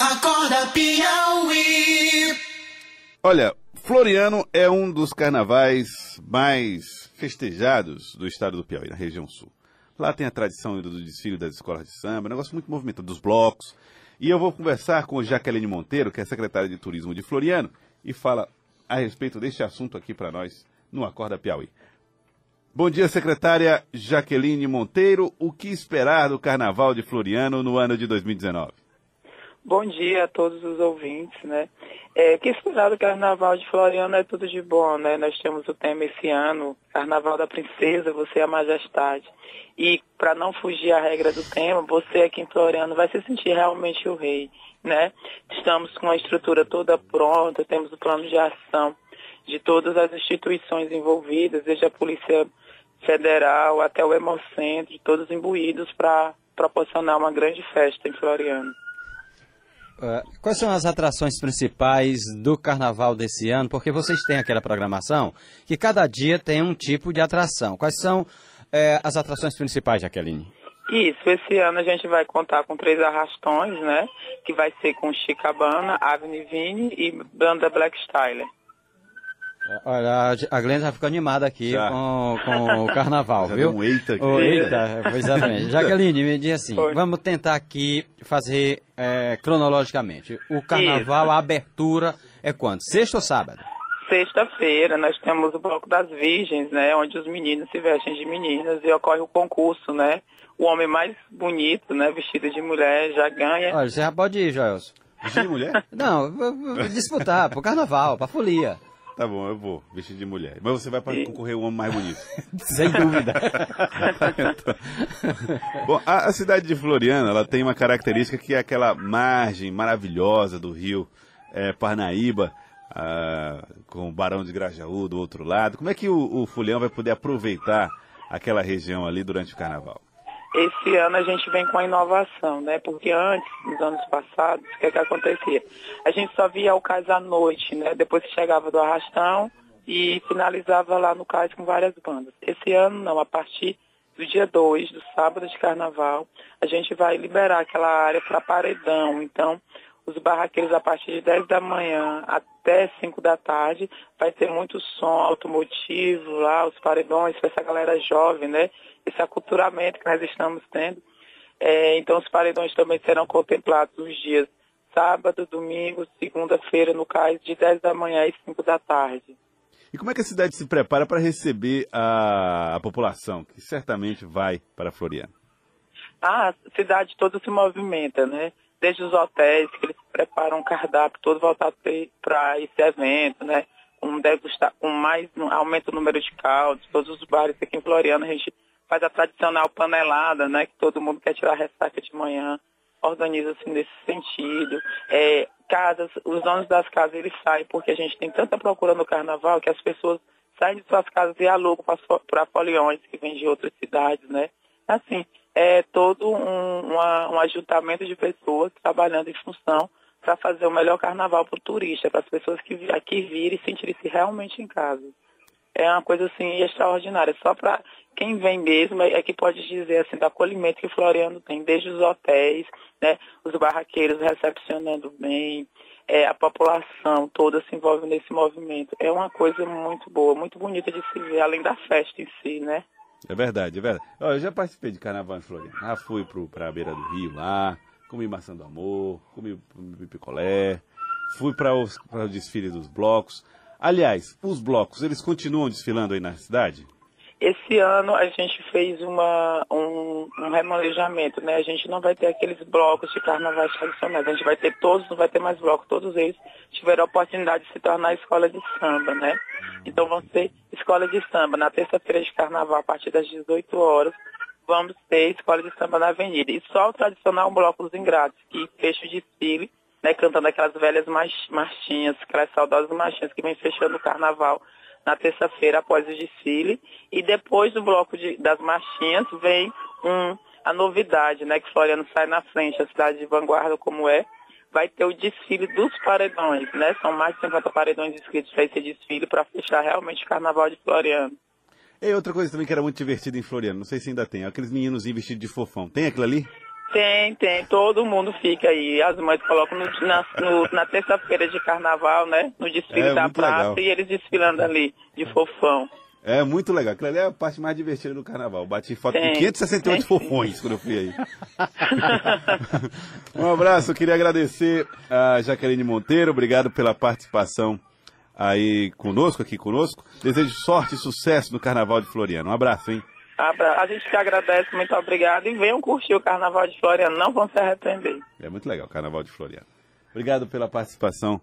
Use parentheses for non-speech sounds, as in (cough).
Acorda Piauí. Olha, Floriano é um dos carnavais mais festejados do estado do Piauí, na região sul. Lá tem a tradição do desfile das escolas de samba, um negócio muito movimentado, dos blocos. E eu vou conversar com Jaqueline Monteiro, que é secretária de Turismo de Floriano, e fala a respeito deste assunto aqui para nós no Acorda Piauí. Bom dia, secretária Jaqueline Monteiro. O que esperar do Carnaval de Floriano no ano de 2019? Bom dia a todos os ouvintes, né? É, o que esperar do Carnaval de Floriano é tudo de bom, né? Nós temos o tema esse ano, Carnaval da Princesa, você é a majestade. E para não fugir à regra do tema, você aqui em Floriano vai se sentir realmente o rei, né? Estamos com a estrutura toda pronta, temos o plano de ação de todas as instituições envolvidas, desde a Polícia Federal até o Hemocentro, todos imbuídos para proporcionar uma grande festa em Floriano. Uh, quais são as atrações principais do carnaval desse ano? Porque vocês têm aquela programação que cada dia tem um tipo de atração. Quais são uh, as atrações principais, Jaqueline? Isso, esse ano a gente vai contar com três arrastões, né? Que vai ser com Chicabana, Avenue Vini e Banda Black Styler. Olha, a Glenda já ficou animada aqui com, com, o (laughs) carnaval, Já viu? um eita aqui. Oh, eita, exatamente. (laughs) Jaqueline, me diz assim, Oi. vamos tentar aqui fazer é, cronologicamente. O carnaval, a abertura é quando? Sexta ou sábado? Sexta-feira nós temos o Bloco das Virgens, né? Onde os meninos se vestem de meninas e ocorre o concurso, né? O homem mais bonito, né? Vestido de mulher já ganha. Olha, você já pode ir, Joelson. Vestido de mulher? (laughs) Não, disputar pro carnaval, pra folia. Tá bom, eu vou, vestido de mulher. Mas você vai para concorrer o homem mais bonito. (laughs) Sem dúvida. (laughs) Bom, a, a cidade de Floriana, ela tem uma característica que é aquela margem maravilhosa do rio é, Parnaíba, ah, com o Barão de Grajaú do outro lado. Como é que o, o Fulião vai poder aproveitar aquela região ali durante o carnaval? Esse ano a gente vem com a inovação, né? Porque antes, nos anos passados, o que, é que acontecia? A gente só via o cais à noite, né? Depois chegava do arrastão e finalizava lá no cais com várias bandas. Esse ano não, a partir do dia 2, do sábado de carnaval, a gente vai liberar aquela área para paredão. Então, os barraqueiros a partir de 10 da manhã até 5 da tarde vai ter muito som automotivo lá, os paredões, para essa galera jovem, né? Esse aculturamento que nós estamos tendo. É, então os paredões também serão contemplados os dias sábado, domingo, segunda-feira no cais de 10 da manhã e 5 da tarde. E como é que a cidade se prepara para receber a, a população, que certamente vai para Floriana? a cidade toda se movimenta, né? Desde os hotéis, que eles preparam um cardápio todo voltado para esse evento, né? Com, degustar, com mais, um- aumenta o número de caldos, todos os bares aqui em Floriano, a gente faz a tradicional panelada, né? Que todo mundo quer tirar ressaca de manhã, organiza-se nesse sentido. É, casas, os donos das casas, eles saem, porque a gente tem tanta procura no carnaval que as pessoas saem de suas casas e alugam para foliões que vêm de outras cidades, né? Assim, é todo um, uma- um ajuntamento de pessoas trabalhando em função para fazer o melhor carnaval para o turista, para as pessoas que aqui virem e sentirem-se realmente em casa. É uma coisa assim extraordinária. Só para quem vem mesmo é que pode dizer assim do acolhimento que Floriano tem, desde os hotéis, né, os barraqueiros recepcionando bem, é, a população toda se envolve nesse movimento. É uma coisa muito boa, muito bonita de se ver, além da festa em si, né? É verdade, é verdade. Eu já participei de carnaval em Floriana. Já fui para a beira do rio lá, comi maçã do amor, comi, comi picolé, fui para o desfile dos blocos. Aliás, os blocos, eles continuam desfilando aí na cidade? Esse ano a gente fez uma, um, um remanejamento, né? A gente não vai ter aqueles blocos de carnavais tradicionais. A gente vai ter todos, não vai ter mais blocos. Todos eles tiveram a oportunidade de se tornar escola de samba, né? Então vão ser escola de samba. Na terça-feira de carnaval, a partir das 18 horas, vamos ter escola de samba na avenida. E só o tradicional bloco dos ingratos, que fecha o desfile, né? Cantando aquelas velhas march- marchinhas, aquelas saudosas marchinhas que vem fechando o carnaval na terça-feira após o desfile. E depois do bloco de- das marchinhas vem um, a novidade, né? Que Floriano sai na frente, a cidade de vanguarda como é. Vai ter o desfile dos paredões, né? São mais de 50 paredões inscritos para esse desfile para fechar realmente o carnaval de Floriano. E outra coisa também que era muito divertida em Floriano, não sei se ainda tem, aqueles meninos vestidos de fofão. Tem aquilo ali? Tem, tem, todo mundo fica aí. As mães colocam no- na, na terça-feira de carnaval, né? No desfile É, da praça legal. e eles desfilando ali de fofão. É muito legal. Aquilo ali é a parte mais divertida do carnaval. Bati foto com Tem, 568 tem sim. fofões quando eu fui aí. (laughs) um abraço, eu queria agradecer a Jaqueline Monteiro, obrigado pela participação aí conosco, aqui conosco. Desejo sorte e sucesso no Carnaval de Floriano. Um abraço, hein? A gente que agradece, muito obrigado. E venham curtir o Carnaval de Floriano, não vão se arrepender. É muito legal o Carnaval de Floriano. Obrigado pela participação